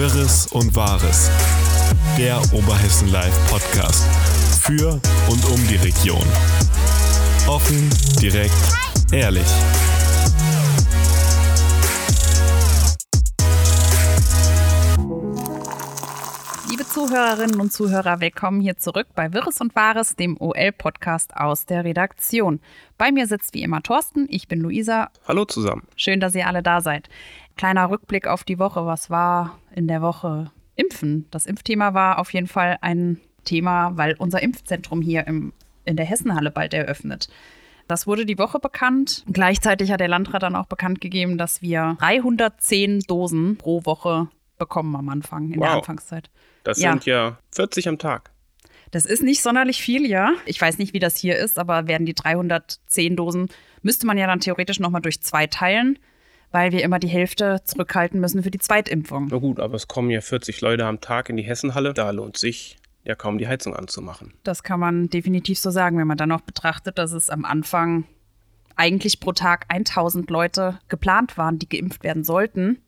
Wirres und Wahres. Der Oberhessen Live Podcast. Für und um die Region. Offen, direkt, ehrlich. Liebe Zuhörerinnen und Zuhörer, willkommen hier zurück bei Wirres und Wahres, dem OL-Podcast aus der Redaktion. Bei mir sitzt wie immer Thorsten, ich bin Luisa. Hallo zusammen. Schön, dass ihr alle da seid. Kleiner Rückblick auf die Woche. Was war in der Woche? Impfen. Das Impfthema war auf jeden Fall ein Thema, weil unser Impfzentrum hier im, in der Hessenhalle bald eröffnet. Das wurde die Woche bekannt. Gleichzeitig hat der Landrat dann auch bekannt gegeben, dass wir 310 Dosen pro Woche bekommen am Anfang, in der Wow. Anfangszeit. Das Ja. sind ja 40 am Tag. Das ist nicht sonderlich viel, ja. Ich weiß nicht, wie das hier ist, aber werden die 310 Dosen, müsste man ja dann theoretisch nochmal durch zwei teilen, weil wir immer die Hälfte zurückhalten müssen für die Zweitimpfung. Na gut, aber es kommen ja 40 Leute am Tag in die Hessenhalle. Da lohnt sich ja kaum die Heizung anzumachen. Das kann man definitiv so sagen, wenn man dann auch betrachtet, dass es am Anfang eigentlich pro Tag 1000 Leute geplant waren, die geimpft werden sollten.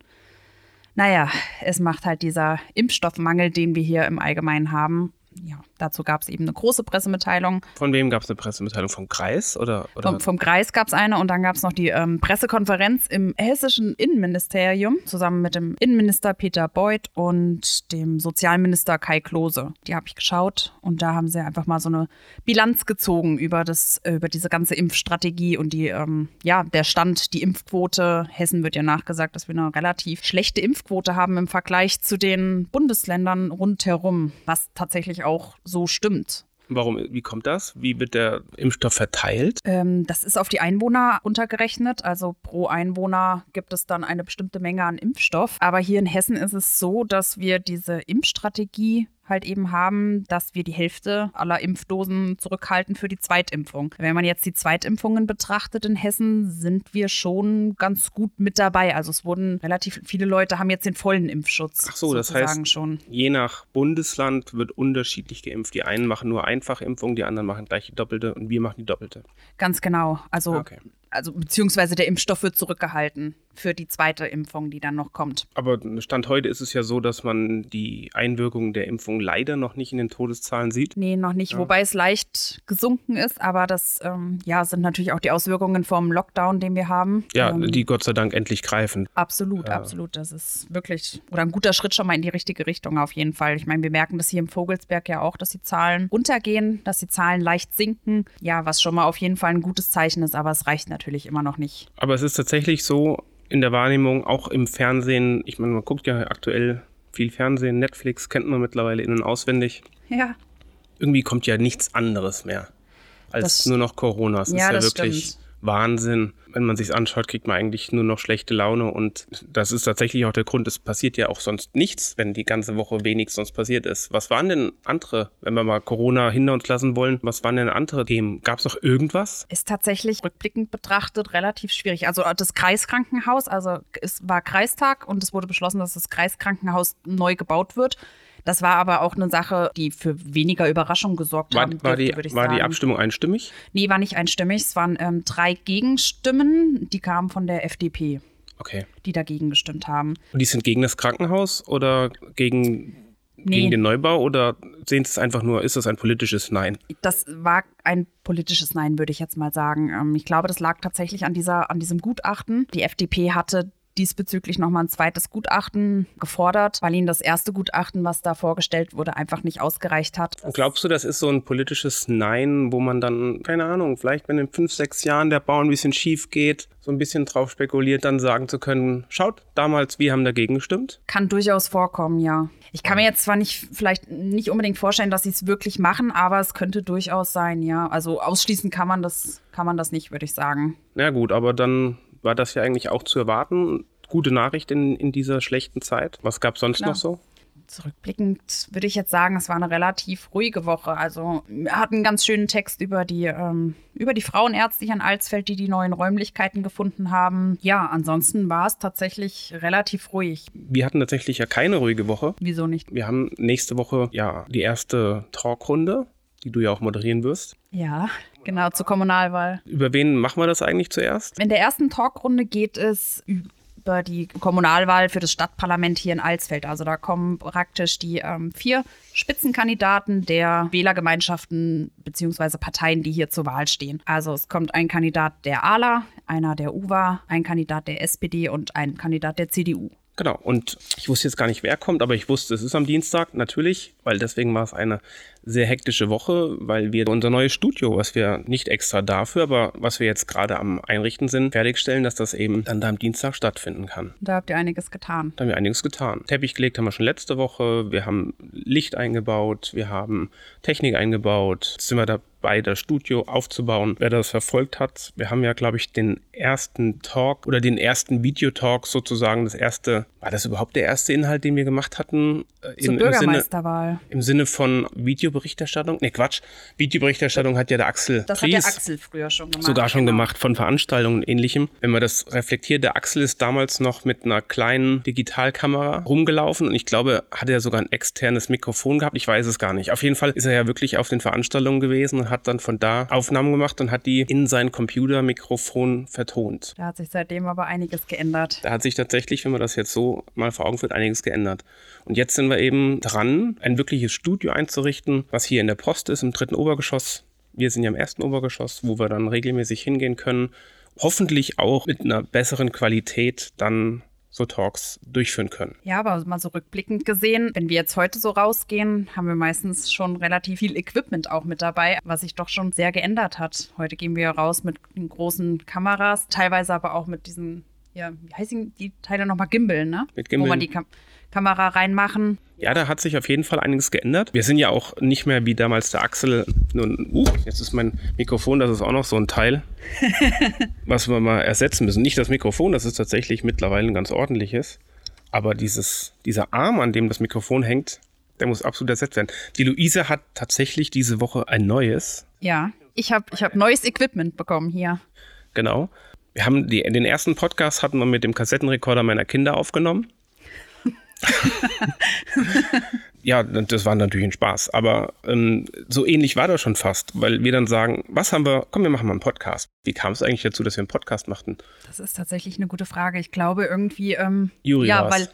Naja, es macht halt dieser Impfstoffmangel, den wir hier im Allgemeinen haben. Ja, dazu gab es eben eine große Pressemitteilung. Von wem gab es eine Pressemitteilung? Vom Kreis oder? oder? Vom, vom Kreis gab es eine und dann gab es noch die ähm, Pressekonferenz im hessischen Innenministerium zusammen mit dem Innenminister Peter Beuth und dem Sozialminister Kai Klose. Die habe ich geschaut und da haben sie einfach mal so eine Bilanz gezogen über das über diese ganze Impfstrategie und die ähm, ja der Stand, die Impfquote. Hessen wird ja nachgesagt, dass wir eine relativ schlechte Impfquote haben im Vergleich zu den Bundesländern rundherum, was tatsächlich auch so stimmt. Warum, wie kommt das? Wie wird der Impfstoff verteilt? Ähm, das ist auf die Einwohner untergerechnet. Also pro Einwohner gibt es dann eine bestimmte Menge an Impfstoff. Aber hier in Hessen ist es so, dass wir diese Impfstrategie halt eben haben, dass wir die Hälfte aller Impfdosen zurückhalten für die Zweitimpfung. Wenn man jetzt die Zweitimpfungen betrachtet in Hessen, sind wir schon ganz gut mit dabei. Also es wurden relativ viele Leute haben jetzt den vollen Impfschutz. Ach so, das heißt- schon. Je nach Bundesland wird unterschiedlich geimpft. Die einen machen nur Einfachimpfung, die anderen machen gleich die doppelte und wir machen die doppelte. Ganz genau. Also Okay. Also beziehungsweise der Impfstoff wird zurückgehalten für die zweite Impfung, die dann noch kommt. Aber Stand heute ist es ja so, dass man die Einwirkung der Impfung leider noch nicht in den Todeszahlen sieht. Nee, noch nicht, wobei es leicht gesunken ist, aber das ähm, ja, sind natürlich auch die Auswirkungen vom Lockdown, den wir haben. Ja, ähm, die Gott sei Dank endlich greifen. Absolut, absolut. Das ist wirklich oder ein guter Schritt schon mal in die richtige Richtung auf jeden Fall. Ich meine, wir merken das hier im Vogelsberg ja auch, dass die Zahlen runtergehen, dass die Zahlen leicht sinken. Ja, was schon mal auf jeden Fall ein gutes Zeichen ist, aber es reicht natürlich immer noch nicht. Aber es ist tatsächlich so in der Wahrnehmung, auch im Fernsehen, ich meine, man guckt ja aktuell viel Fernsehen, Netflix kennt man mittlerweile in- und auswendig. Ja, Irgendwie kommt ja nichts anderes mehr als Das- nur noch Corona. Es Ja, ist ja wirklich stimmt. Wahnsinn. Wenn man sich anschaut, kriegt man eigentlich nur noch schlechte Laune und das ist tatsächlich auch der Grund. Es passiert ja auch sonst nichts, wenn die ganze Woche wenig sonst passiert ist. Was waren denn andere, wenn wir mal Corona hinter uns lassen wollen, was waren denn andere Themen? Gab es noch irgendwas? ist tatsächlich rückblickend betrachtet relativ schwierig. Also das Kreiskrankenhaus, also es war Kreistag und es wurde beschlossen, dass das Kreiskrankenhaus neu gebaut wird. Das war aber auch eine Sache, die für weniger Überraschung gesorgt War, haben war, dürfte, die, würde ich war die sagen. Abstimmung einstimmig? Nee, war nicht einstimmig. Es waren ähm, drei Gegenstimmen, die kamen von der FDP, Okay. die dagegen gestimmt haben. Und die sind gegen das Krankenhaus oder gegen, Nee. gegen den Neubau oder sehen Sie es einfach nur, ist das ein politisches Nein? Das war ein politisches Nein, würde ich jetzt mal sagen. Ähm, ich glaube, das lag tatsächlich an, dieser, an diesem Gutachten. Die FDP hatte diesbezüglich nochmal ein zweites Gutachten gefordert, weil ihnen das erste Gutachten, was da vorgestellt wurde, einfach nicht ausgereicht hat. Und glaubst du, das ist so ein politisches Nein, wo man dann, keine Ahnung, vielleicht wenn in fünf, sechs Jahren der Bau ein bisschen schief geht, so ein bisschen drauf spekuliert, dann sagen zu können, schaut, damals, wir haben dagegen gestimmt? Kann durchaus vorkommen, ja. Ich kann mir jetzt zwar nicht, vielleicht nicht unbedingt vorstellen, dass sie es wirklich machen, aber es könnte durchaus sein, ja. Also ausschließen kann man das, kann man das nicht, würde ich sagen. Na gut, aber dann war das ja eigentlich auch zu erwarten. Gute Nachricht in, in dieser schlechten Zeit. Was gab es sonst Klar. noch so? Zurückblickend würde ich jetzt sagen, es war eine relativ ruhige Woche. Also wir hatten einen ganz schönen Text über die, ähm, über die Frauenärzte hier in Alsfeld, die die neuen Räumlichkeiten gefunden haben. Ja, ansonsten war es tatsächlich relativ ruhig. Wir hatten tatsächlich ja keine ruhige Woche. Wieso nicht? Wir haben nächste Woche ja die erste Talkrunde, die du ja auch moderieren wirst. Ja, genau, zur Kommunalwahl. Über wen machen wir das eigentlich zuerst? In der ersten Talkrunde geht es über die Kommunalwahl für das Stadtparlament hier in Alsfeld. Also da kommen praktisch die ähm, vier Spitzenkandidaten der Wählergemeinschaften bzw. Parteien, die hier zur Wahl stehen. Also es kommt ein Kandidat der ALA, einer der UWA, ein Kandidat der SPD und ein Kandidat der CDU. Genau, und ich wusste jetzt gar nicht, wer kommt, aber ich wusste, es ist am Dienstag, natürlich, weil deswegen war es eine sehr hektische Woche, weil wir unser neues Studio, was wir nicht extra dafür, aber was wir jetzt gerade am Einrichten sind, fertigstellen, dass das eben dann da am Dienstag stattfinden kann. Da habt ihr einiges getan. Da haben wir einiges getan. Teppich gelegt haben wir schon letzte Woche, wir haben Licht eingebaut, wir haben Technik eingebaut, jetzt sind wir da bei das Studio aufzubauen. Wer das verfolgt hat, wir haben ja, glaube ich, den ersten Talk oder den ersten Videotalk sozusagen, das erste, war das überhaupt der erste Inhalt, den wir gemacht hatten? Äh, Zur Im, Bürgermeisterwahl. Im Sinne, Im Sinne von Videoberichterstattung? Ne, Quatsch. Videoberichterstattung hat ja der Axel Das Fries hat der Axel früher schon gemacht. sogar schon genau. gemacht von Veranstaltungen und ähnlichem. Wenn man das reflektiert, der Axel ist damals noch mit einer kleinen Digitalkamera rumgelaufen und ich glaube, hat er sogar ein externes Mikrofon gehabt. Ich weiß es gar nicht. Auf jeden Fall ist er ja wirklich auf den Veranstaltungen gewesen und hat dann von da Aufnahmen gemacht und hat die in sein Computermikrofon vertont. Da hat sich seitdem aber einiges geändert. Da hat sich tatsächlich, wenn man das jetzt so mal vor Augen führt, einiges geändert. Und jetzt sind wir eben dran, ein wirkliches Studio einzurichten, was hier in der Post ist, im dritten Obergeschoss. Wir sind ja im ersten Obergeschoss, wo wir dann regelmäßig hingehen können. Hoffentlich auch mit einer besseren Qualität dann so Talks durchführen können. Ja, aber mal so rückblickend gesehen, wenn wir jetzt heute so rausgehen, haben wir meistens schon relativ viel Equipment auch mit dabei, was sich doch schon sehr geändert hat. Heute gehen wir raus mit den großen Kameras, teilweise aber auch mit diesen, ja, wie heißen die Teile nochmal, Gimbal, ne? Mit Gimbal. Wo man die Kam Kamera reinmachen. Ja, da hat sich auf jeden Fall einiges geändert. Wir sind ja auch nicht mehr wie damals der Axel. Nun, uh, jetzt ist mein Mikrofon, das ist auch noch so ein Teil, was wir mal ersetzen müssen. Nicht das Mikrofon, das ist tatsächlich mittlerweile ein ganz ordentliches. Aber dieses, dieser Arm, an dem das Mikrofon hängt, der muss absolut ersetzt werden. Die Luise hat tatsächlich diese Woche ein neues. Ja, ich habe ich hab neues Equipment bekommen hier. Genau. Wir haben die, den ersten Podcast hatten wir mit dem Kassettenrekorder meiner Kinder aufgenommen. ja, das war natürlich ein Spaß. Aber ähm, so ähnlich war das schon fast, weil wir dann sagen, was haben wir, komm, wir machen mal einen Podcast. Wie kam es eigentlich dazu, dass wir einen Podcast machten? Das ist tatsächlich eine gute Frage. Ich glaube irgendwie, ähm, Juri ja, war's. weil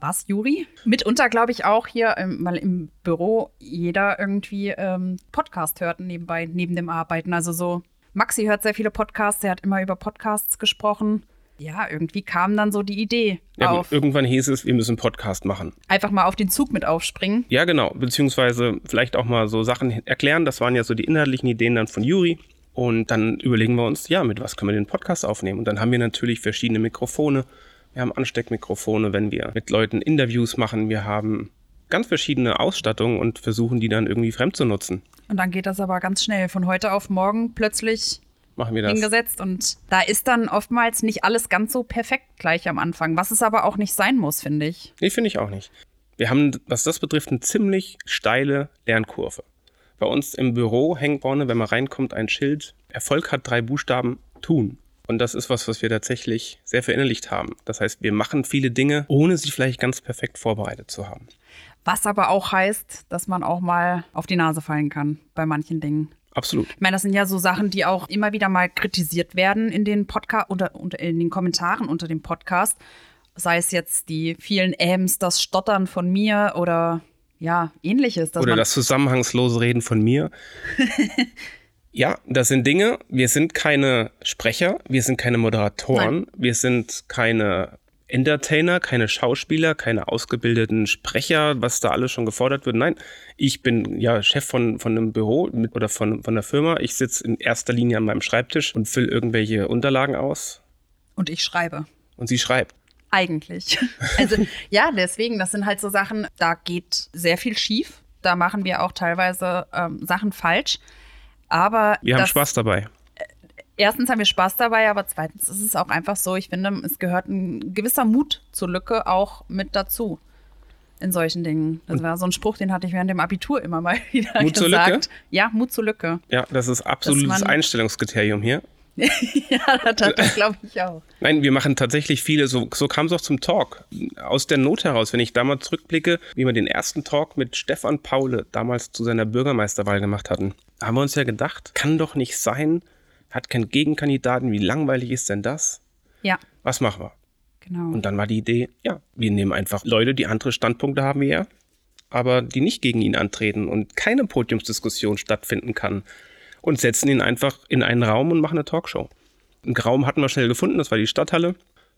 was, Juri? Mitunter glaube ich auch hier, ähm, weil im Büro jeder irgendwie ähm, Podcast hört nebenbei, neben dem Arbeiten. Also so, Maxi hört sehr viele Podcasts, der hat immer über Podcasts gesprochen. Ja, irgendwie kam dann so die Idee Ja, auf, irgendwann hieß es, wir müssen einen Podcast machen. einfach mal auf den Zug mit aufspringen. Ja, genau. Beziehungsweise vielleicht auch mal so Sachen erklären. Das waren ja so die inhaltlichen Ideen dann von Juri. Und dann überlegen wir uns, ja, mit was können wir den Podcast aufnehmen? Und dann haben wir natürlich verschiedene Mikrofone. Wir haben Ansteckmikrofone, wenn wir mit Leuten Interviews machen. Wir haben ganz verschiedene Ausstattungen und versuchen die dann irgendwie fremd zu nutzen. Und dann geht das aber ganz schnell. Von heute auf morgen plötzlich Machen wir das. hingesetzt. Und da ist dann oftmals nicht alles ganz so perfekt gleich am Anfang, was es aber auch nicht sein muss, finde ich. Nee, finde ich auch nicht. Wir haben, was das betrifft, eine ziemlich steile Lernkurve. Bei uns im Büro hängt vorne, wenn man reinkommt, ein Schild. Erfolg hat drei Buchstaben, tun. Und das ist was, was wir tatsächlich sehr verinnerlicht haben. Das heißt, wir machen viele Dinge, ohne sie vielleicht ganz perfekt vorbereitet zu haben. Was aber auch heißt, dass man auch mal auf die Nase fallen kann bei manchen Dingen. Absolut. Ich meine, das sind ja so Sachen, die auch immer wieder mal kritisiert werden in den Podcast oder, unter in den Kommentaren unter dem Podcast. Sei es jetzt die vielen Äms, das Stottern von mir oder ja, ähnliches. Oder das zusammenhangslose Reden von mir. ja, das sind Dinge. Wir sind keine Sprecher, wir sind keine Moderatoren, wir sind keine Entertainer, keine Schauspieler, keine ausgebildeten Sprecher, was da alles schon gefordert wird. Nein, ich bin ja Chef von, von einem Büro mit, oder von, von der Firma. Ich sitze in erster Linie an meinem Schreibtisch und fülle irgendwelche Unterlagen aus Und ich schreibe. und sie schreibt. Eigentlich. Also ja, deswegen, das sind halt so Sachen, da geht sehr viel schief. Da machen wir auch teilweise ähm, Sachen falsch. Aber Wir haben Spaß dabei. Erstens haben wir Spaß dabei, aber zweitens ist es auch einfach so, ich finde, es gehört ein gewisser Mut zur Lücke auch mit dazu. In solchen Dingen. Das war so ein Spruch, den hatte ich während dem Abitur immer mal wieder Mut zur gesagt. Lücke? Ja, Mut zur Lücke. Ja, das ist absolutes Einstellungskriterium hier. ja, das, das glaube ich auch. Nein, wir machen tatsächlich viele, so, so kam es auch zum Talk. Aus der Not heraus, wenn ich damals zurückblicke, wie wir den ersten Talk mit Stefan Paule damals zu seiner Bürgermeisterwahl gemacht hatten, haben wir uns ja gedacht, kann doch nicht sein, hat keinen Gegenkandidaten, wie langweilig ist denn das? Ja. Was machen wir? Genau. Und dann war die Idee, ja, wir nehmen einfach Leute, die andere Standpunkte haben wie er, aber die nicht gegen ihn antreten und keine Podiumsdiskussion stattfinden kann und setzen ihn einfach in einen Raum und machen eine Talkshow. Einen Raum hatten wir schnell gefunden, das war die Stadthalle.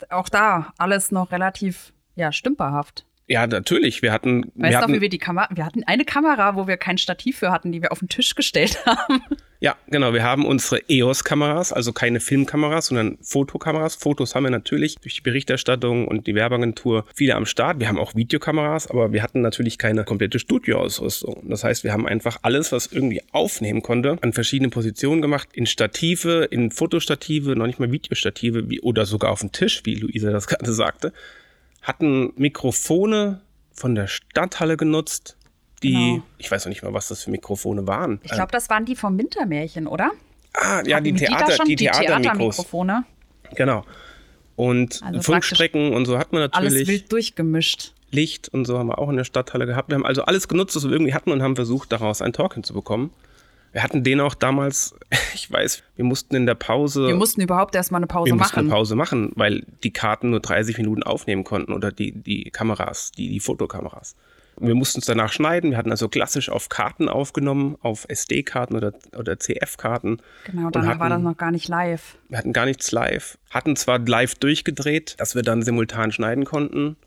Auch da alles noch relativ ja, stümperhaft. Ja, natürlich. Wir hatten. Weißt wir du, hatten, wie wir die Kamera, wir hatten eine Kamera, wo wir kein Stativ für hatten, die wir auf den Tisch gestellt haben. Ja, genau. Wir haben unsere EOS-Kameras, also keine Filmkameras, sondern Fotokameras. Fotos haben wir natürlich durch die Berichterstattung und die Werbeagentur viele am Start. Wir haben auch Videokameras, aber wir hatten natürlich keine komplette Studioausrüstung. Das heißt, wir haben einfach alles, was irgendwie aufnehmen konnte, an verschiedenen Positionen gemacht. In Stative, in Fotostative, noch nicht mal Videostative wie, oder sogar auf den Tisch, wie Luisa das gerade sagte. Hatten Mikrofone von der Stadthalle genutzt, die, Genau. ich weiß noch nicht mal, was das für Mikrofone waren. Ich glaube, das waren die vom Wintermärchen, oder? Ah, ja, die, Theater, die Theatermikros. Theatermikrofone. Genau. Und Also Funkstrecken und so hat man Alles natürlich. wild durchgemischt. Licht und so haben wir auch in der Stadthalle gehabt. Wir haben also alles genutzt, was wir irgendwie hatten und haben versucht, daraus einen Talk hinzubekommen. Wir hatten den auch damals, ich weiß, wir mussten in der Pause. Wir mussten überhaupt erstmal eine Pause wir mussten machen. eine Pause machen, weil die Karten nur 30 Minuten aufnehmen konnten oder die, die Kameras, die, die Fotokameras. Wir mussten es danach schneiden. Wir hatten also klassisch auf Karten aufgenommen, auf SD-Karten oder, oder CF-Karten. Genau, dann hatten- war das noch gar nicht live. Wir hatten gar nichts live. Hatten zwar live durchgedreht, dass wir dann simultan schneiden konnten,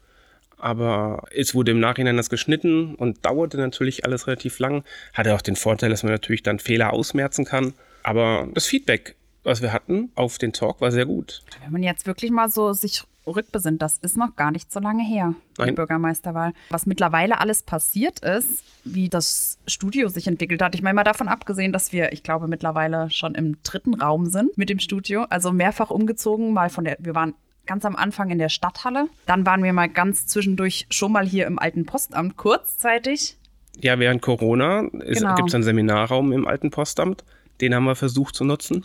aber es wurde im Nachhinein das geschnitten und dauerte natürlich alles relativ lang. Hatte auch den Vorteil, dass man natürlich dann Fehler ausmerzen kann. Aber das Feedback, was wir hatten auf den Talk, war sehr gut. Wenn man jetzt wirklich mal so sich rückbesinnt, das ist noch gar nicht so lange her, die Nein. Bürgermeisterwahl. Was mittlerweile alles passiert ist, wie das Studio sich entwickelt hat. Ich meine mal davon abgesehen, dass wir, ich glaube, mittlerweile schon im dritten Raum sind mit dem Studio. Also mehrfach umgezogen, mal von der, wir waren ganz am Anfang in der Stadthalle. Dann waren wir mal ganz zwischendurch schon mal hier im alten Postamt kurzzeitig. Ja, während Corona Genau. gibt es einen Seminarraum im alten Postamt. Den haben wir versucht zu nutzen.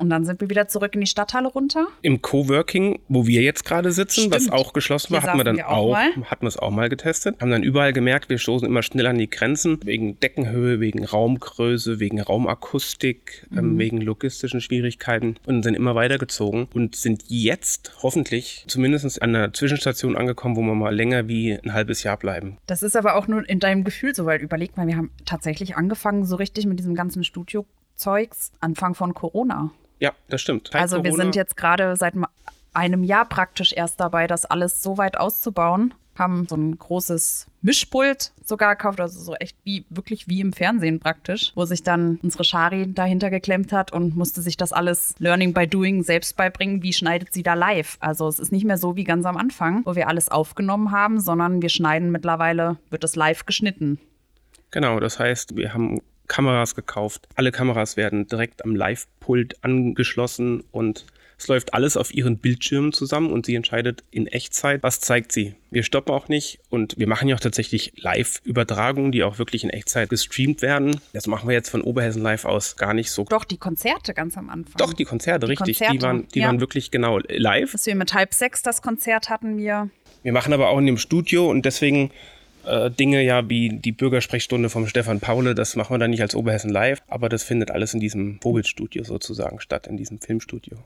Und dann sind wir wieder zurück in die Stadthalle runter. Im Coworking, wo wir jetzt gerade sitzen, was Stimmt. auch geschlossen war, hatten wir dann wir auch auch, mal. hatten wir es auch mal getestet. Haben dann überall gemerkt, wir stoßen immer schnell an die Grenzen wegen Deckenhöhe, wegen Raumgröße, wegen Raumakustik, Mhm. ähm, wegen logistischen Schwierigkeiten und sind immer weitergezogen und sind jetzt hoffentlich zumindest an einer Zwischenstation angekommen, wo wir mal länger wie ein halbes Jahr bleiben. Das ist aber auch nur in deinem Gefühl so, weil überleg mal, wir haben tatsächlich angefangen so richtig mit diesem ganzen Studio-Zeugs Anfang von Corona. Ja, das stimmt. Seit also wir Corona- sind jetzt gerade seit einem Jahr praktisch erst dabei, das alles so weit auszubauen. Haben so ein großes Mischpult sogar gekauft, also so echt wie, wirklich wie im Fernsehen praktisch, wo sich dann unsere Shari dahinter geklemmt hat und musste sich das alles Learning by Doing selbst beibringen. Wie schneidet sie da live? Also es ist nicht mehr so wie ganz am Anfang, wo wir alles aufgenommen haben, sondern wir schneiden mittlerweile, wird es live geschnitten. Genau, das heißt, wir haben Kameras gekauft. Alle Kameras werden direkt am Live-Pult angeschlossen und es läuft alles auf ihren Bildschirmen zusammen und sie entscheidet in Echtzeit, was zeigt sie. Wir stoppen auch nicht und wir machen ja auch tatsächlich Live-Übertragungen, die auch wirklich in Echtzeit gestreamt werden. Das machen wir jetzt von Oberhessen Live aus gar nicht so. Doch, die Konzerte ganz am Anfang. Doch, die Konzerte, richtig. Konzerte, die waren, die ja. waren wirklich genau live. Dass wir mit halb sechs das Konzert hatten wir. Wir machen aber auch in dem Studio und deswegen äh, Dinge ja wie die Bürgersprechstunde vom Stefan Paule, das machen wir dann nicht als Oberhessen live, aber das findet alles in diesem Vogelstudio sozusagen statt, in diesem Filmstudio.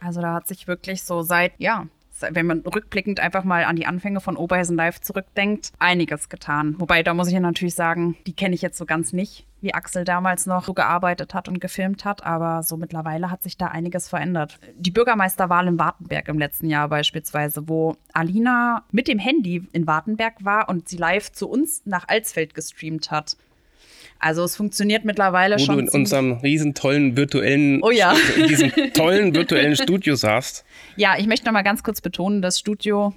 Also da hat sich wirklich so seit, ja, wenn man rückblickend einfach mal an die Anfänge von Oberhessen Live zurückdenkt, einiges getan. Wobei, da muss ich ja natürlich sagen, die kenne ich jetzt so ganz nicht, wie Axel damals noch so gearbeitet hat und gefilmt hat, aber so mittlerweile hat sich da einiges verändert. Die Bürgermeisterwahl in Wartenberg im letzten Jahr beispielsweise, wo Alina mit dem Handy in Wartenberg war und sie live zu uns nach Alsfeld gestreamt hat. Also es funktioniert mittlerweile Wo schon. du in unserem riesen tollen virtuellen, Oh ja. in diesem tollen virtuellen Studio saßt. Ja, ich möchte noch mal ganz kurz betonen, das Studio,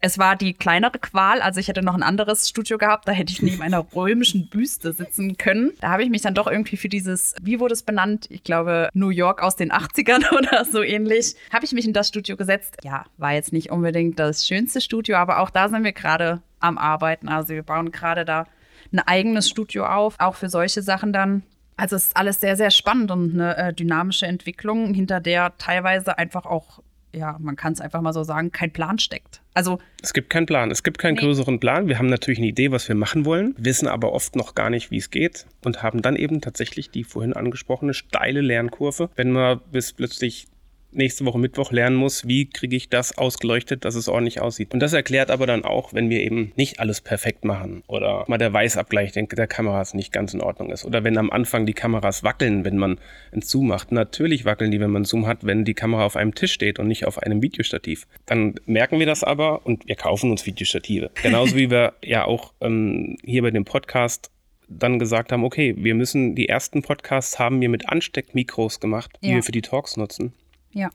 es war die kleinere Qual. Also ich hätte noch ein anderes Studio gehabt, da hätte ich neben einer römischen Büste sitzen können. Da habe ich mich dann doch irgendwie für dieses, wie wurde es benannt? Ich glaube, New York aus den 80ern oder so ähnlich, habe ich mich in das Studio gesetzt. Ja, war jetzt nicht unbedingt das schönste Studio, aber auch da sind wir gerade am Arbeiten. Also wir bauen gerade da ein eigenes Studio auf, auch für solche Sachen dann. Also es ist alles sehr, sehr spannend und eine äh, dynamische Entwicklung, hinter der teilweise einfach auch, ja, man kann es einfach mal so sagen, kein Plan steckt. Also Es gibt keinen Plan. Es gibt keinen Nee. größeren Plan. Wir haben natürlich eine Idee, was wir machen wollen, wissen aber oft noch gar nicht, wie es geht und haben dann eben tatsächlich die vorhin angesprochene steile Lernkurve. Wenn wir bis plötzlich nächste Woche Mittwoch lernen muss, wie kriege ich das ausgeleuchtet, dass es ordentlich aussieht. Und das erklärt aber dann auch, wenn wir eben nicht alles perfekt machen oder mal der Weißabgleich der Kameras nicht ganz in Ordnung ist oder wenn am Anfang die Kameras wackeln, wenn man einen Zoom macht. Natürlich wackeln die, wenn man einen Zoom hat, wenn die Kamera auf einem Tisch steht und nicht auf einem Videostativ. Dann merken wir das aber und wir kaufen uns Videostative. Genauso wie wir ja auch ähm, hier bei dem Podcast dann gesagt haben, okay, wir müssen die ersten Podcasts haben wir mit Ansteckmikros gemacht, die Ja. wir für die Talks nutzen. Ja.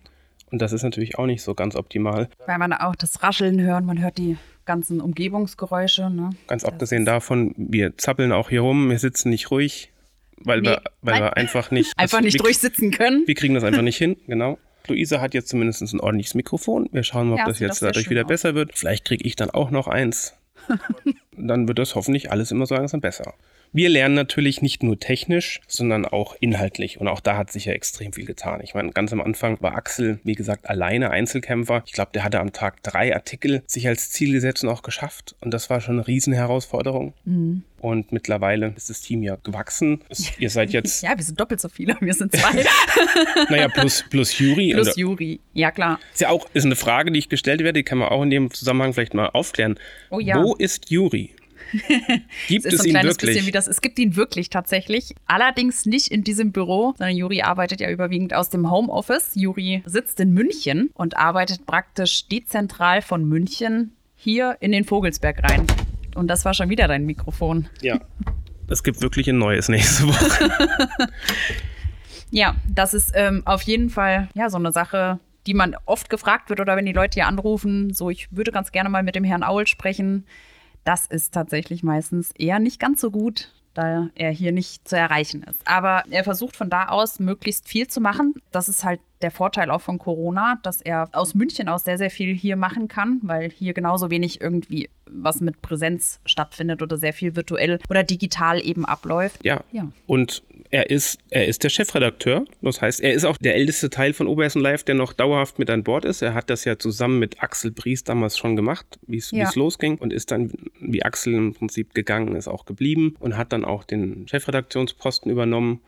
Und das ist natürlich auch nicht so ganz optimal. Weil man auch das Rascheln hört, man hört die ganzen Umgebungsgeräusche. Ne? Ganz Das abgesehen davon, wir zappeln auch hier rum, wir sitzen nicht ruhig, weil, wir, Nee, weil nein. wir einfach nicht. Einfach nicht wir, durchsitzen können. Wir kriegen das einfach nicht hin, genau. Luisa hat jetzt zumindest ein ordentliches Mikrofon. Wir schauen mal, ob Ja, das jetzt dadurch wieder aus. besser wird. Vielleicht kriege ich dann auch noch eins. dann wird das hoffentlich alles immer so langsam besser. Wir lernen natürlich nicht nur technisch, sondern auch inhaltlich. Und auch da hat sich ja extrem viel getan. Ich meine, ganz am Anfang war Axel, wie gesagt, alleine Einzelkämpfer. Ich glaube, der hatte am Tag drei Artikel sich als Ziel gesetzt und auch geschafft. Und das war schon eine Riesenherausforderung. Mhm. Und mittlerweile ist das Team ja gewachsen. Es, ihr seid jetzt, Ja, wir sind doppelt so viele. Wir sind zwei. naja, plus, plus Juri. Plus Und- Juri. Ja, klar. Ist ja auch ist eine Frage, die ich gestellt werde, die kann man auch in dem Zusammenhang vielleicht mal aufklären. Oh ja. Wo ist Juri? Gibt Es es, ist so ein ihn kleines wirklich? bisschen wie das. Es gibt ihn wirklich tatsächlich. Allerdings nicht in diesem Büro, sondern Juri arbeitet ja überwiegend aus dem Homeoffice. Juri sitzt in München und arbeitet praktisch dezentral von München hier in den Vogelsberg rein. Und das war schon wieder dein Mikrofon. ja. Es gibt wirklich ein neues nächste Woche. Ja, das ist ähm, auf jeden Fall ja so eine Sache, die man oft gefragt wird oder wenn die Leute hier anrufen, so ich würde ganz gerne mal mit dem Herrn Aul sprechen. Das ist tatsächlich meistens eher nicht ganz so gut, da er hier nicht zu erreichen ist. Aber er versucht von da aus möglichst viel zu machen. Das ist halt der Vorteil auch von Corona, dass er aus München aus sehr, sehr viel hier machen kann, weil hier genauso wenig irgendwie was mit Präsenz stattfindet oder sehr viel virtuell oder digital eben abläuft. Ja. Ja. Und er ist, er ist der Chefredakteur. Das heißt, er ist auch der älteste Teil von Oberhessen Live, der noch dauerhaft mit an Bord ist. Er hat das ja zusammen mit Axel Bries damals schon gemacht, wie Ja. es losging. Und ist dann, wie Axel im Prinzip gegangen ist, auch geblieben und hat dann auch den Chefredaktionsposten übernommen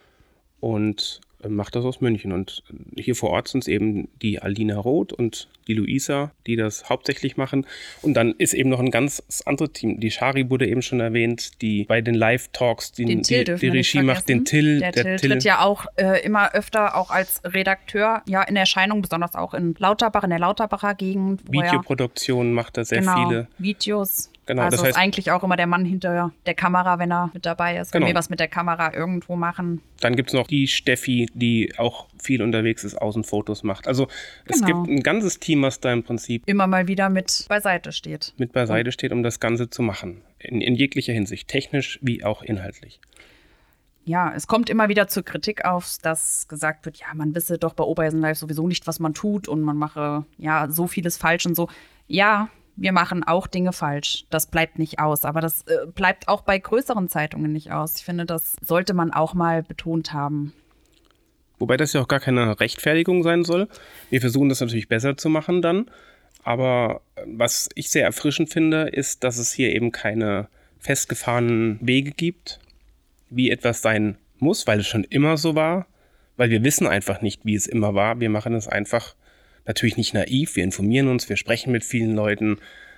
und macht das aus München. Und hier vor Ort sind es eben die Alina Roth und die Luisa, die das hauptsächlich machen. Und dann ist eben noch ein ganz anderes Team. Die Shari wurde eben schon erwähnt, die bei den Live-Talks die, Den Till die, die Regie macht, den. Till. Der, Till tritt ja auch äh, immer öfter auch als Redakteur ja in Erscheinung, besonders auch in Lauterbach, in der Lauterbacher Gegend. Videoproduktionen macht er sehr genau, viele. Videos. Genau, also das ist heißt- eigentlich auch immer der Mann hinter der Kamera, wenn er mit dabei ist. Wenn Genau. wir was mit der Kamera irgendwo machen. Dann gibt es noch die Steffi, die auch viel unterwegs ist, Außenfotos macht. Also es Genau. gibt ein ganzes Team, was da im Prinzip Immer mal wieder mit beiseite steht. mit beiseite steht, um das Ganze zu machen. In, in jeglicher Hinsicht, technisch wie auch inhaltlich. Ja, es kommt immer wieder zur Kritik auf, dass gesagt wird, ja, man wisse doch bei Oberhessen Live sowieso nicht, was man tut und man mache ja so vieles falsch und so. Ja, wir machen auch Dinge falsch. Das bleibt nicht aus. Aber das äh, bleibt auch bei größeren Zeitungen nicht aus. Ich finde, das sollte man auch mal betont haben. Wobei das ja auch gar keine Rechtfertigung sein soll. Wir versuchen das natürlich besser zu machen dann. Aber äh, was ich sehr erfrischend finde, ist, dass es hier eben keine festgefahrenen Wege gibt, wie etwas sein muss, weil es schon immer so war. Weil wir wissen einfach nicht, wie es immer war. Wir machen es einfach natürlich nicht naiv. Wir informieren uns, wir sprechen mit vielen Leuten.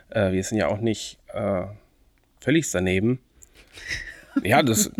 Äh, wir sind ja auch nicht äh, völlig daneben. Ja, das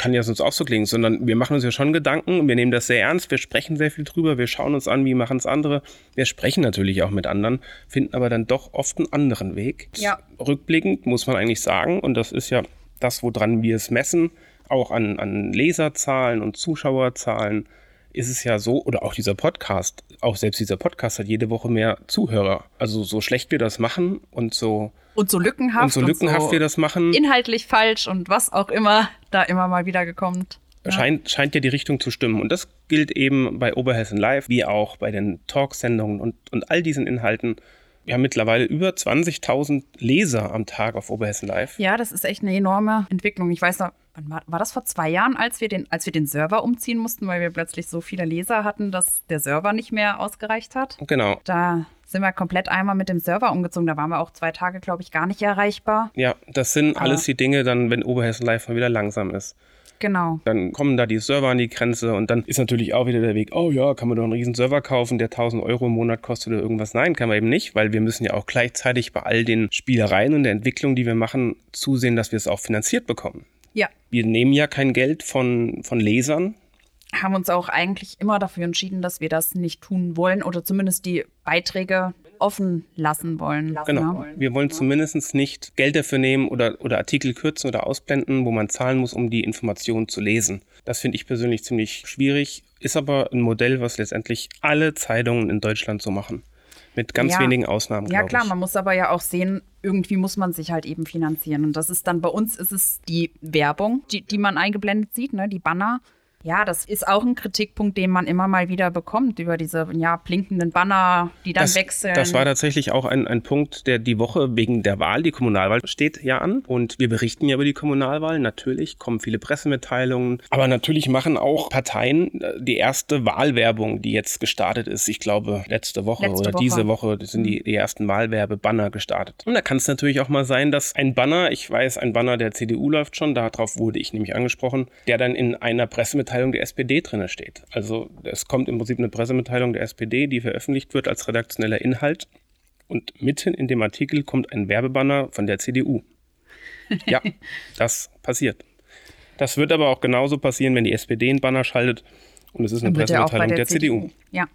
kann ja sonst auch so klingen, sondern wir machen uns ja schon Gedanken, wir nehmen das sehr ernst, wir sprechen sehr viel drüber, wir schauen uns an, wie machen es andere. Wir sprechen natürlich auch mit anderen, finden aber dann doch oft einen anderen Weg. Ja. Rückblickend muss man eigentlich sagen, und das ist ja das, woran wir es messen, auch an, an Leserzahlen und Zuschauerzahlen, ist es ja so, oder auch dieser Podcast, auch selbst dieser Podcast hat jede Woche mehr Zuhörer. Also so schlecht wir das machen und so, Und so lückenhaft. und so lückenhaft wir das machen. Inhaltlich falsch und was auch immer da immer mal wieder gekommt. Ja. scheint, scheint ja die Richtung zu stimmen. Und das gilt eben bei Oberhessen Live, wie auch bei den Talksendungen und, und all diesen Inhalten. Wir haben mittlerweile über 20.000 Leser am Tag auf Oberhessen Live. Ja, das ist echt eine enorme Entwicklung. Ich weiß noch, war, war das vor zwei Jahren, als wir, den, als wir den Server umziehen mussten, weil wir plötzlich so viele Leser hatten, dass der Server nicht mehr ausgereicht hat? Genau. Da sind wir komplett einmal mit dem Server umgezogen. Da waren wir auch zwei Tage, glaube ich, gar nicht erreichbar. Ja, das sind Aber- alles die Dinge dann, wenn Oberhessen Live mal wieder langsam ist. Genau. Dann kommen da die Server an die Grenze und dann ist natürlich auch wieder der Weg, oh ja, kann man doch einen riesen Server kaufen, der 1000 Euro im Monat kostet oder irgendwas. Nein, kann man eben nicht, weil wir müssen ja auch gleichzeitig bei all den Spielereien und der Entwicklung, die wir machen, zusehen, dass wir es auch finanziert bekommen. Ja. Wir nehmen ja kein Geld von, von Lesern, haben uns auch eigentlich immer dafür entschieden, dass wir das nicht tun wollen oder zumindest die Beiträge offen lassen wollen. Genau. Wir wollen zumindest nicht Geld dafür nehmen oder, oder Artikel kürzen oder ausblenden, wo man zahlen muss, um die Informationen zu lesen. Das finde ich persönlich ziemlich schwierig, ist aber ein Modell, was letztendlich alle Zeitungen in Deutschland so machen. Mit ganz Ja. wenigen Ausnahmen, Ja klar, ich. man muss aber ja auch sehen, irgendwie muss man sich halt eben finanzieren. Und das ist dann bei uns ist es die Werbung, die, die man eingeblendet sieht, ne, die Banner. Ja, das ist auch ein Kritikpunkt, den man immer mal wieder bekommt über diese ja, blinkenden Banner, die dann das, wechseln. Das war tatsächlich auch ein, ein Punkt, der die Woche wegen der Wahl, die Kommunalwahl steht ja an. Und wir berichten ja über die Kommunalwahl. Natürlich kommen viele Pressemitteilungen. Aber natürlich machen auch Parteien äh, die erste Wahlwerbung, die jetzt gestartet ist. Ich glaube, letzte Woche Letzte oder Woche. diese Woche sind die, die ersten Wahlwerbebanner gestartet. Und da kann es natürlich auch mal sein, dass ein Banner, ich weiß, ein Banner der CDU läuft schon, darauf wurde ich nämlich angesprochen, der dann in einer Pressemitteilung der SPD drinne steht. Also es kommt im Prinzip eine Pressemitteilung der SPD, die veröffentlicht wird als redaktioneller Inhalt. Und mitten in dem Artikel kommt ein Werbebanner von der CDU. Ja, das passiert. Das wird aber auch genauso passieren, wenn die SPD einen Banner schaltet und es ist eine Pressemitteilung der, CDU. Ja.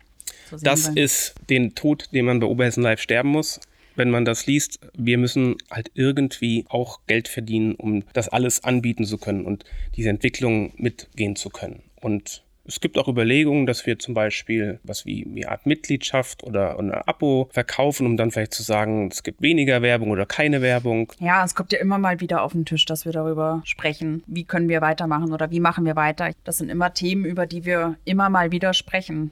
so Das wir. ist den Tod, den man bei Oberhessen Live sterben muss. Wenn man das liest, wir müssen halt irgendwie auch Geld verdienen, um das alles anbieten zu können und diese Entwicklung mitgehen zu können. Und es gibt auch Überlegungen, dass wir zum Beispiel was wie eine Art Mitgliedschaft oder ein Abo verkaufen, um dann vielleicht zu sagen, es gibt weniger Werbung oder keine Werbung. Ja, es kommt ja immer mal wieder auf den Tisch, dass wir darüber sprechen. Wie können wir weitermachen oder wie machen wir weiter? Das sind immer Themen, über die wir immer mal wieder sprechen.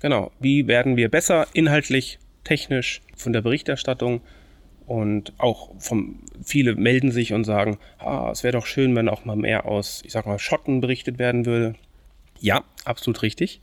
Genau. Wie werden wir besser inhaltlich, technisch, von der Berichterstattung? Und auch vom, viele melden sich und sagen, ah, es wäre doch schön, wenn auch mal mehr aus, ich sag mal, Schotten berichtet werden würde. Ja, absolut richtig.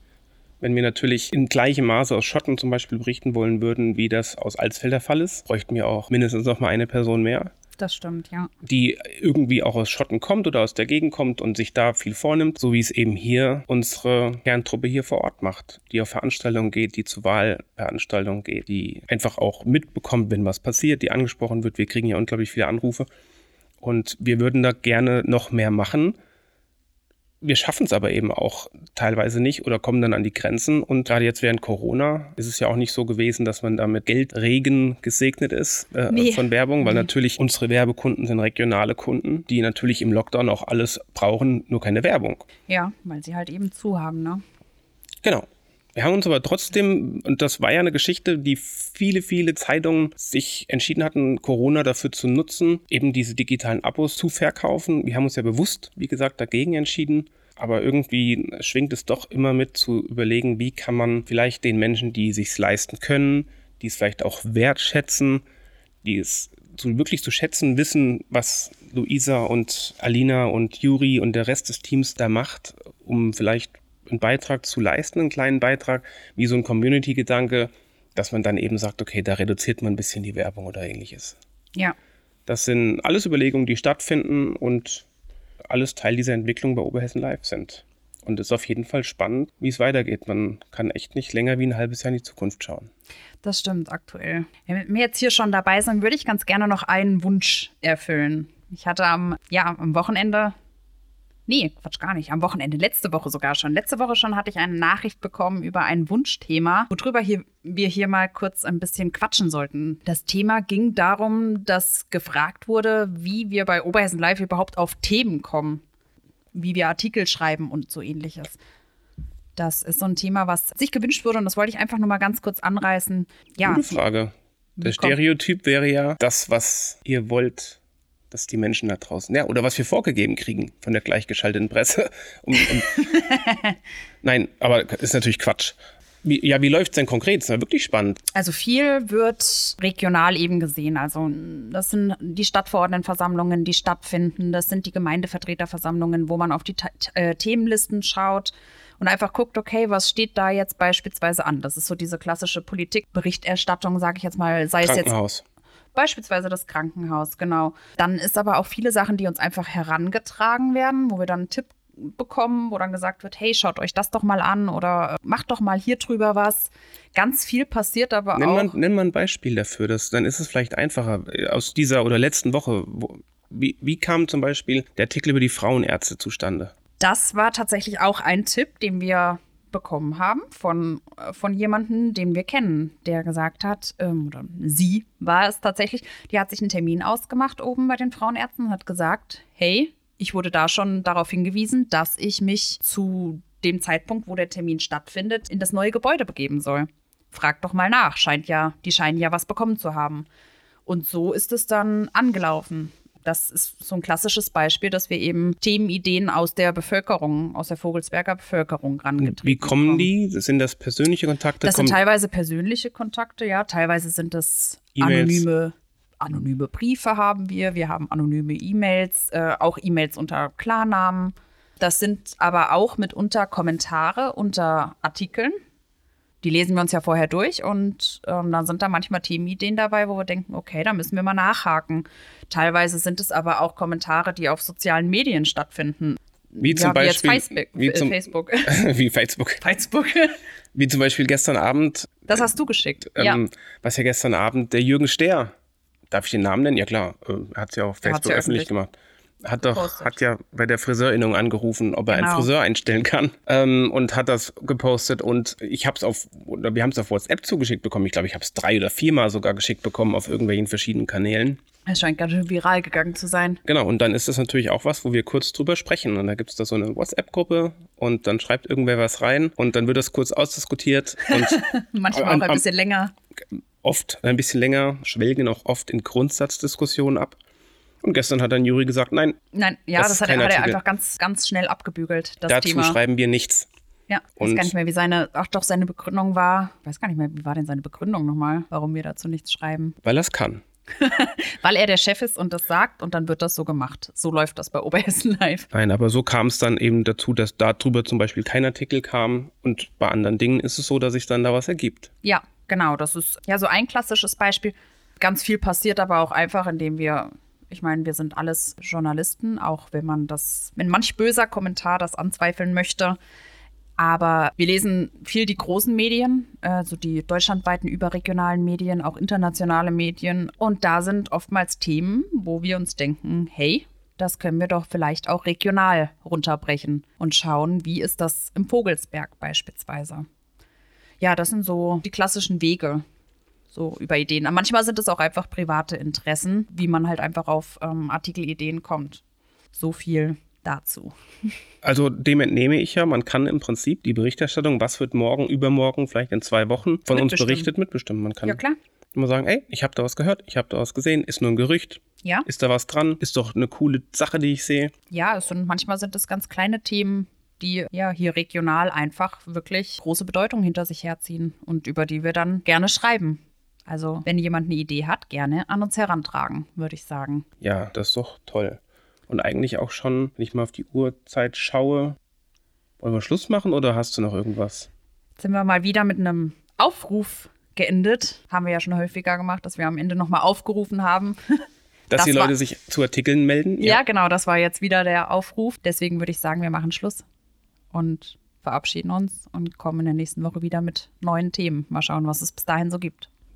Wenn wir natürlich in gleichem Maße aus Schotten zum Beispiel berichten wollen würden, wie das aus Alsfeld der Fall ist, bräuchten wir auch mindestens noch mal eine Person mehr Das stimmt, ja. die irgendwie auch aus Schotten kommt oder aus der Gegend kommt und sich da viel vornimmt, so wie es eben hier unsere Kerntruppe hier vor Ort macht, die auf Veranstaltungen geht, die zu Wahlveranstaltungen geht, die einfach auch mitbekommt, wenn was passiert, die angesprochen wird. Wir kriegen ja unglaublich viele Anrufe und wir würden da gerne noch mehr machen. Wir schaffen es aber eben auch teilweise nicht oder kommen dann an die Grenzen. Und gerade jetzt während Corona ist es ja auch nicht so gewesen, dass man da mit Geldregen gesegnet ist äh, Nee. von Werbung, weil natürlich unsere Werbekunden sind regionale Kunden, die natürlich im Lockdown auch alles brauchen, nur keine Werbung. Ja, weil sie halt eben zu haben, ne? Genau. Wir haben uns aber trotzdem, und das war ja eine Geschichte, die viele, viele Zeitungen sich entschieden hatten, Corona dafür zu nutzen, eben diese digitalen Abos zu verkaufen. Wir haben uns ja bewusst, wie gesagt, dagegen entschieden. Aber irgendwie schwingt es doch immer mit zu überlegen, wie kann man vielleicht den Menschen, die sich's leisten können, die es vielleicht auch wertschätzen, die es zu, wirklich zu schätzen wissen, was Luisa und Alina und Juri und der Rest des Teams da macht, um vielleicht einen Beitrag zu leisten, einen kleinen Beitrag, wie so ein Community-Gedanke, dass man dann eben sagt, okay, da reduziert man ein bisschen die Werbung oder ähnliches. Ja. Das sind alles Überlegungen, die stattfinden und alles Teil dieser Entwicklung bei Oberhessen Live sind. Und es ist auf jeden Fall spannend, wie es weitergeht. Man kann echt nicht länger wie ein halbes Jahr in die Zukunft schauen. Das stimmt aktuell. Wenn wir jetzt hier schon dabei sind, würde ich ganz gerne noch einen Wunsch erfüllen. Ich hatte am, ja, am Wochenende, nee, Quatsch, gar nicht, am Wochenende, letzte Woche sogar schon. Letzte Woche schon hatte ich eine Nachricht bekommen über ein Wunschthema, worüber hier, wir hier mal kurz ein bisschen quatschen sollten. Das Thema ging darum, dass gefragt wurde, wie wir bei Oberhessen Live überhaupt auf Themen kommen, wie wir Artikel schreiben und so ähnliches. Das ist so ein Thema, was sich gewünscht wurde und das wollte ich einfach nur mal ganz kurz anreißen. Ja, Gute Frage. Der Stereotyp wäre ja das, was ihr wollt, dass die Menschen da draußen, ja, oder was wir vorgegeben kriegen von der gleichgeschalteten Presse. Um, um Nein, aber ist natürlich Quatsch. Wie, ja, wie läuft es denn konkret? Das ist ja wirklich spannend. Also viel wird regional eben gesehen. Also das sind die Stadtverordnetenversammlungen, die stattfinden. Das sind die Gemeindevertreterversammlungen, wo man auf die äh, Themenlisten schaut und einfach guckt, okay, was steht da jetzt beispielsweise an? Das ist so diese klassische Politikberichterstattung, sage ich jetzt mal, sei es jetzt Krankenhaus. Beispielsweise das Krankenhaus, genau. Dann ist aber auch viele Sachen, die uns einfach herangetragen werden, wo wir dann einen Tipp bekommen, wo dann gesagt wird, hey, schaut euch das doch mal an oder äh, macht doch mal hier drüber was. Ganz viel passiert aber nenn auch. Man, nenn mal ein Beispiel dafür, das, dann ist es vielleicht einfacher. Aus dieser oder letzten Woche, wo, wie, wie kam zum Beispiel der Artikel über die Frauenärzte zustande? Das war tatsächlich auch ein Tipp, den wir bekommen haben von, äh, von jemandem, den wir kennen, der gesagt hat, ähm, oder sie war es tatsächlich, die hat sich einen Termin ausgemacht oben bei den Frauenärzten und hat gesagt, hey, ich wurde da schon darauf hingewiesen, dass ich mich zu dem Zeitpunkt, wo der Termin stattfindet, in das neue Gebäude begeben soll. Frag doch mal nach, scheint ja, die scheinen ja was bekommen zu haben. Und so ist es dann angelaufen. Das ist so ein klassisches Beispiel, dass wir eben Themenideen aus der Bevölkerung, aus der Vogelsberger Bevölkerung rangetreten Wie kommen die? Sind das persönliche Kontakte? Das sind teilweise persönliche Kontakte, ja. Teilweise sind das anonyme, anonyme Briefe haben wir. Wir haben anonyme E-Mails, äh, auch E-Mails unter Klarnamen. Das sind aber auch mitunter Kommentare unter Artikeln. Die lesen wir uns ja vorher durch und ähm, dann sind da manchmal Themenideen dabei, wo wir denken, okay, da müssen wir mal nachhaken. Teilweise sind es aber auch Kommentare, die auf sozialen Medien stattfinden. Wie zum ja, Beispiel wie Facebook. Wie zum, Facebook. wie Facebook. Facebook. Wie zum Beispiel gestern Abend. Das hast du geschickt. Ähm, ja. Was ja gestern Abend der Jürgen Stehr. Darf ich den Namen nennen? Ja klar, er hat es ja auf Facebook ja öffentlich gemacht hat doch, gepostet. hat ja bei der Friseurinnung angerufen, ob er genau. einen Friseur einstellen kann ähm, und hat das gepostet und ich habe es auf, oder wir haben es auf WhatsApp zugeschickt bekommen. Ich glaube, ich habe es drei oder viermal sogar geschickt bekommen auf irgendwelchen verschiedenen Kanälen. Es scheint ganz schön viral gegangen zu sein. Genau, und dann ist das natürlich auch was, wo wir kurz drüber sprechen. Und da gibt es da so eine WhatsApp-Gruppe und dann schreibt irgendwer was rein und dann wird das kurz ausdiskutiert. Und Manchmal auch ein bisschen länger. Oft ein bisschen länger, schwelgen auch oft in Grundsatzdiskussionen ab. Und gestern hat dann Juri gesagt, nein. Nein, ja, das, das hat, er, hat er einfach ganz, ganz schnell abgebügelt. Das Dazu Thema. schreiben wir nichts. Ja, ich weiß gar nicht mehr, wie seine, ach doch, seine Begründung war. Ich weiß gar nicht mehr, wie war denn seine Begründung nochmal, warum wir dazu nichts schreiben? Weil er es kann. Weil er der Chef ist und das sagt und dann wird das so gemacht. So läuft das bei Oberhessen Live. Nein, aber so kam es dann eben dazu, dass darüber zum Beispiel kein Artikel kam und bei anderen Dingen ist es so, dass sich dann da was ergibt. Ja, genau. Das ist ja so ein klassisches Beispiel. Ganz viel passiert aber auch einfach, indem wir ich meine, wir sind alles Journalisten, auch wenn man das, wenn manch böser Kommentar das anzweifeln möchte. Aber wir lesen viel die großen Medien, also die deutschlandweiten überregionalen Medien, auch internationale Medien. Und da sind oftmals Themen, wo wir uns denken, hey, das können wir doch vielleicht auch regional runterbrechen und schauen, wie ist das im Vogelsberg beispielsweise. Ja, das sind so die klassischen Wege, so über Ideen. Aber manchmal sind es auch einfach private Interessen, wie man halt einfach auf ähm, Artikelideen kommt. So viel dazu. Also dem entnehme ich ja, man kann im Prinzip die Berichterstattung, was wird morgen, übermorgen, vielleicht in zwei Wochen von uns berichtet, mitbestimmen. Man kann ja, klar. immer sagen, ey, ich habe da was gehört, ich habe da was gesehen, ist nur ein Gerücht. Ja. Ist da was dran? Ist doch eine coole Sache, die ich sehe. Ja, es sind, manchmal sind es ganz kleine Themen, die ja hier regional einfach wirklich große Bedeutung hinter sich herziehen und über die wir dann gerne schreiben. Also, wenn jemand eine Idee hat, gerne an uns herantragen, würde ich sagen. Ja, das ist doch toll. Und eigentlich auch schon, wenn ich mal auf die Uhrzeit schaue, wollen wir Schluss machen oder hast du noch irgendwas? Jetzt sind wir mal wieder mit einem Aufruf geendet. Haben wir ja schon häufiger gemacht, dass wir am Ende nochmal aufgerufen haben. Dass das die Leute sich zu Artikeln melden? Ja. ja, genau, das war jetzt wieder der Aufruf. Deswegen würde ich sagen, wir machen Schluss und verabschieden uns und kommen in der nächsten Woche wieder mit neuen Themen. Mal schauen, was es bis dahin so gibt.